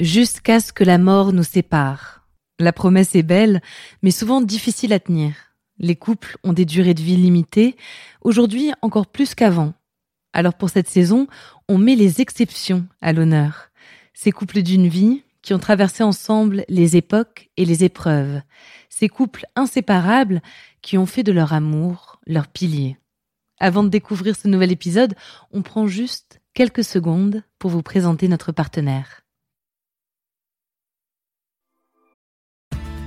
Jusqu'à ce que la mort nous sépare. La promesse est belle, mais souvent difficile à tenir. Les couples ont des durées de vie limitées, aujourd'hui encore plus qu'avant. Alors pour cette saison, on met les exceptions à l'honneur. Ces couples d'une vie qui ont traversé ensemble les époques et les épreuves. Ces couples inséparables qui ont fait de leur amour leur pilier. Avant de découvrir ce nouvel épisode, on prend juste quelques secondes pour vous présenter notre partenaire.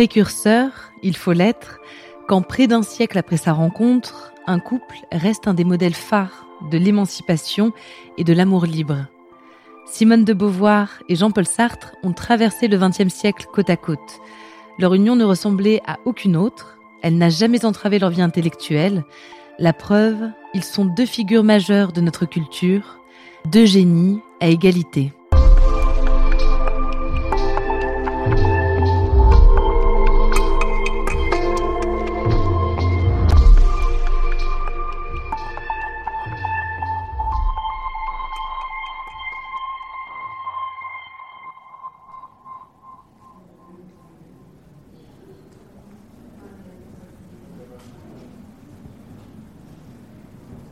Précurseur, il faut l'être, quand près d'un siècle après sa rencontre, un couple reste un des modèles phares de l'émancipation et de l'amour libre. Simone de Beauvoir et Jean-Paul Sartre ont traversé le XXe siècle côte à côte. Leur union ne ressemblait à aucune autre, elle n'a jamais entravé leur vie intellectuelle. La preuve, ils sont deux figures majeures de notre culture, deux génies à égalité.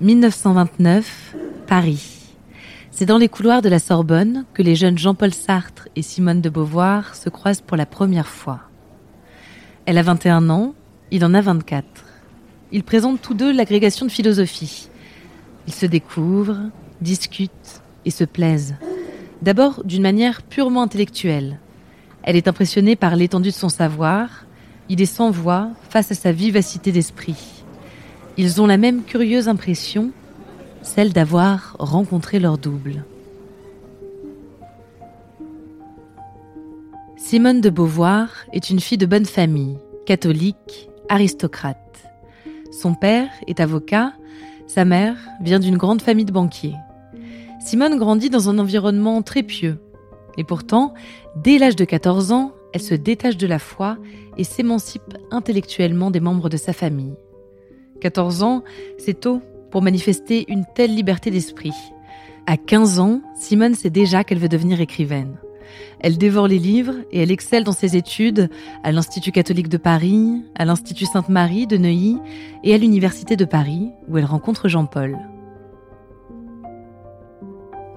1929, Paris. C'est dans les couloirs de la Sorbonne que les jeunes Jean-Paul Sartre et Simone de Beauvoir se croisent pour la première fois. Elle a 21 ans, il en a 24. Ils présentent tous deux l'agrégation de philosophie. Ils se découvrent, discutent et se plaisent. D'abord d'une manière purement intellectuelle. Elle est impressionnée par l'étendue de son savoir, il est sans voix face à sa vivacité d'esprit. Ils ont la même curieuse impression, celle d'avoir rencontré leur double. Simone de Beauvoir est une fille de bonne famille, catholique, aristocrate. Son père est avocat, sa mère vient d'une grande famille de banquiers. Simone grandit dans un environnement très pieux. Et pourtant, dès l'âge de 14 ans, elle se détache de la foi et s'émancipe intellectuellement des membres de sa famille. 14 ans, c'est tôt pour manifester une telle liberté d'esprit. À 15 ans, Simone sait déjà qu'elle veut devenir écrivaine. Elle dévore les livres et elle excelle dans ses études à l'Institut catholique de Paris, à l'Institut Sainte-Marie de Neuilly et à l'Université de Paris, où elle rencontre Jean-Paul.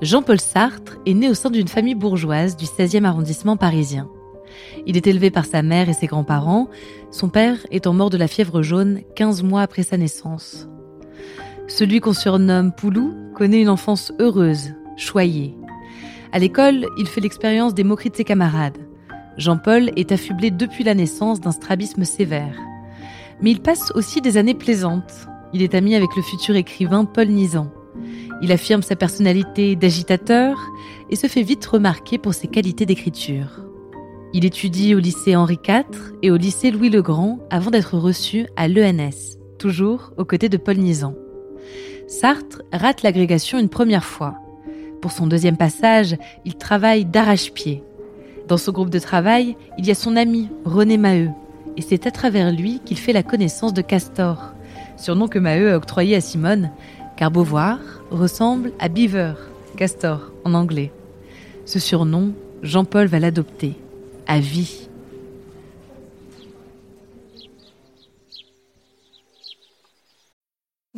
Jean-Paul Sartre est né au sein d'une famille bourgeoise du 16e arrondissement parisien. Il est élevé par sa mère et ses grands-parents, son père étant mort de la fièvre jaune 15 mois après sa naissance. Celui qu'on surnomme Poulou connaît une enfance heureuse, choyée. À l'école, il fait l'expérience des moqueries de ses camarades. Jean-Paul est affublé depuis la naissance d'un strabisme sévère. Mais il passe aussi des années plaisantes. Il est ami avec le futur écrivain Paul Nizan. Il affirme sa personnalité d'agitateur et se fait vite remarquer pour ses qualités d'écriture. Il étudie au lycée Henri IV et au lycée Louis le Grand avant d'être reçu à l'ENS, toujours aux côtés de Paul Nizan. Sartre rate l'agrégation une première fois. Pour son deuxième passage, il travaille d'arrache-pied. Dans son groupe de travail, il y a son ami René Maheu, et c'est à travers lui qu'il fait la connaissance de Castor, surnom que Maheu a octroyé à Simone, car Beauvoir ressemble à Beaver, Castor en anglais. Ce surnom, Jean-Paul va l'adopter à vie.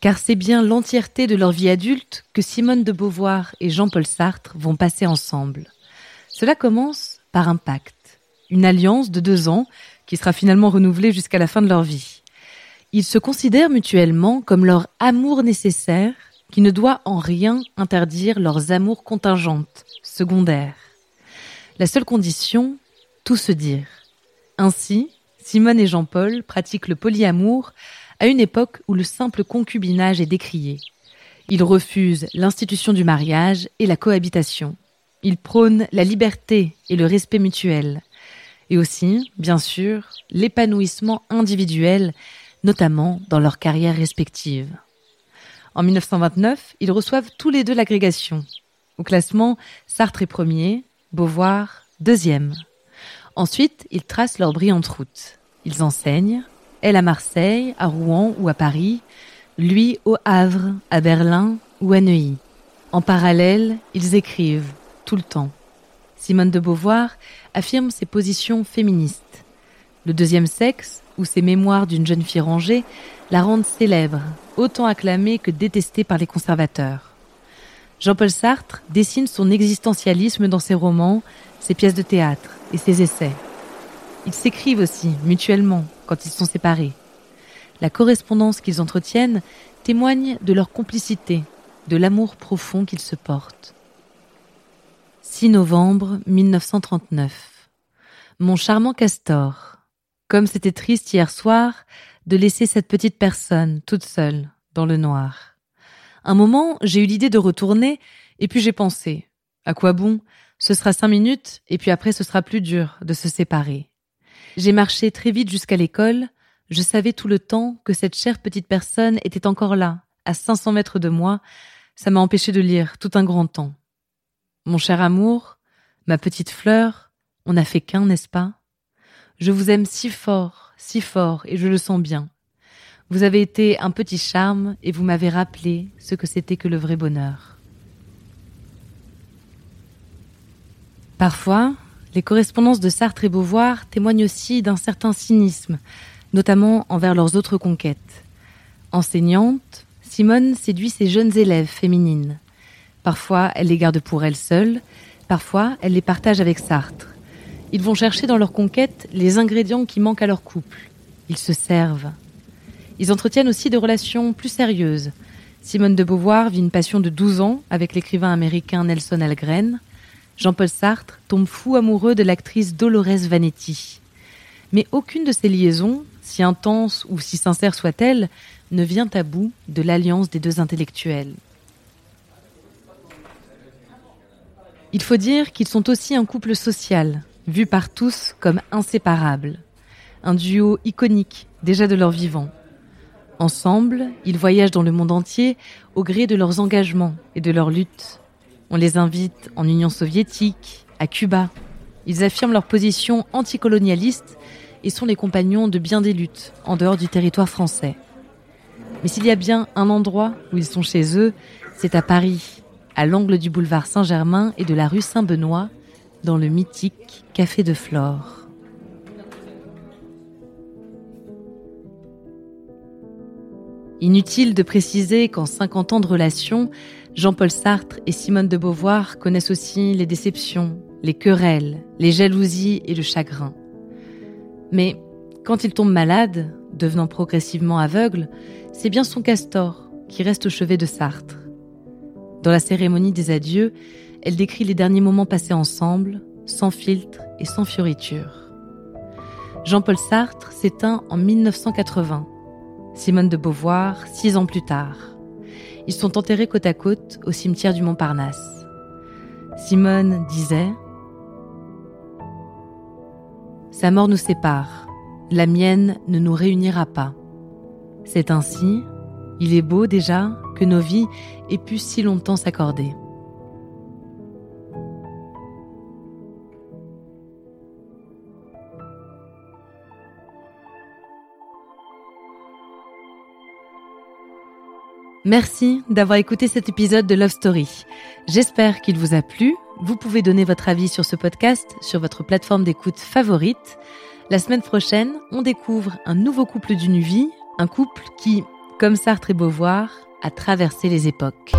Car c'est bien l'entièreté de leur vie adulte que Simone de Beauvoir et Jean-Paul Sartre vont passer ensemble. Cela commence par un pacte, une alliance de deux ans qui sera finalement renouvelée jusqu'à la fin de leur vie. Ils se considèrent mutuellement comme leur amour nécessaire qui ne doit en rien interdire leurs amours contingentes, secondaires. La seule condition, tout se dire. Ainsi, Simone et Jean-Paul pratiquent le polyamour à une époque où le simple concubinage est décrié. Ils refusent l'institution du mariage et la cohabitation. Ils prônent la liberté et le respect mutuel. Et aussi, bien sûr, l'épanouissement individuel, notamment dans leurs carrières respectives. En 1929, ils reçoivent tous les deux l'agrégation. Au classement, Sartre est premier, Beauvoir deuxième. Ensuite, ils tracent leur brillante route. Ils enseignent, elle à Marseille, à Rouen ou à Paris, lui au Havre, à Berlin ou à Neuilly. En parallèle, ils écrivent, tout le temps. Simone de Beauvoir affirme ses positions féministes. Le deuxième sexe, ou ses mémoires d'une jeune fille rangée, la rendent célèbre, autant acclamée que détestée par les conservateurs. Jean-Paul Sartre dessine son existentialisme dans ses romans, ses pièces de théâtre et ses essais. Ils s'écrivent aussi, mutuellement, quand ils sont séparés. La correspondance qu'ils entretiennent témoigne de leur complicité, de l'amour profond qu'ils se portent. 6 novembre 1939. Mon charmant Castor. Comme c'était triste hier soir de laisser cette petite personne toute seule dans le noir. Un moment, j'ai eu l'idée de retourner, et puis j'ai pensé, à quoi bon Ce sera cinq minutes, et puis après ce sera plus dur de se séparer. J'ai marché très vite jusqu'à l'école. Je savais tout le temps que cette chère petite personne était encore là, à 500 mètres de moi. Ça m'a empêché de lire tout un grand temps. Mon cher amour, ma petite fleur, on n'a fait qu'un, n'est-ce pas? Je vous aime si fort, si fort, et je le sens bien. Vous avez été un petit charme et vous m'avez rappelé ce que c'était que le vrai bonheur. Parfois, les correspondances de Sartre et Beauvoir témoignent aussi d'un certain cynisme, notamment envers leurs autres conquêtes. Enseignante, Simone séduit ses jeunes élèves féminines. Parfois, elle les garde pour elle seule, parfois, elle les partage avec Sartre. Ils vont chercher dans leur conquête les ingrédients qui manquent à leur couple. Ils se servent. Ils entretiennent aussi des relations plus sérieuses. Simone de Beauvoir vit une passion de 12 ans avec l'écrivain américain Nelson Algren. Jean-Paul Sartre tombe fou amoureux de l'actrice Dolores Vanetti. Mais aucune de ces liaisons, si intense ou si sincère soit-elle, ne vient à bout de l'alliance des deux intellectuels. Il faut dire qu'ils sont aussi un couple social, vu par tous comme inséparable. Un duo iconique, déjà de leur vivant. Ensemble, ils voyagent dans le monde entier au gré de leurs engagements et de leurs luttes. On les invite en Union soviétique, à Cuba. Ils affirment leur position anticolonialiste et sont les compagnons de bien des luttes en dehors du territoire français. Mais s'il y a bien un endroit où ils sont chez eux, c'est à Paris, à l'angle du boulevard Saint-Germain et de la rue Saint-Benoît, dans le mythique Café de Flore. Inutile de préciser qu'en 50 ans de relation, Jean-Paul Sartre et Simone de Beauvoir connaissent aussi les déceptions, les querelles, les jalousies et le chagrin. Mais quand il tombe malade, devenant progressivement aveugle, c'est bien son castor qui reste au chevet de Sartre. Dans la cérémonie des adieux, elle décrit les derniers moments passés ensemble, sans filtre et sans fioriture. Jean-Paul Sartre s'éteint en 1980. Simone de Beauvoir, six ans plus tard. Ils sont enterrés côte à côte au cimetière du Montparnasse. Simone disait Sa mort nous sépare, la mienne ne nous réunira pas. C'est ainsi, Il est beau déjà que nos vies aient pu si longtemps s'accorder. Merci d'avoir écouté cet épisode de Love Story. J'espère qu'il vous a plu. Vous pouvez donner votre avis sur ce podcast sur votre plateforme d'écoute favorite. La semaine prochaine, on découvre un nouveau couple d'une vie, un couple qui, comme Sartre et Beauvoir, a traversé les époques.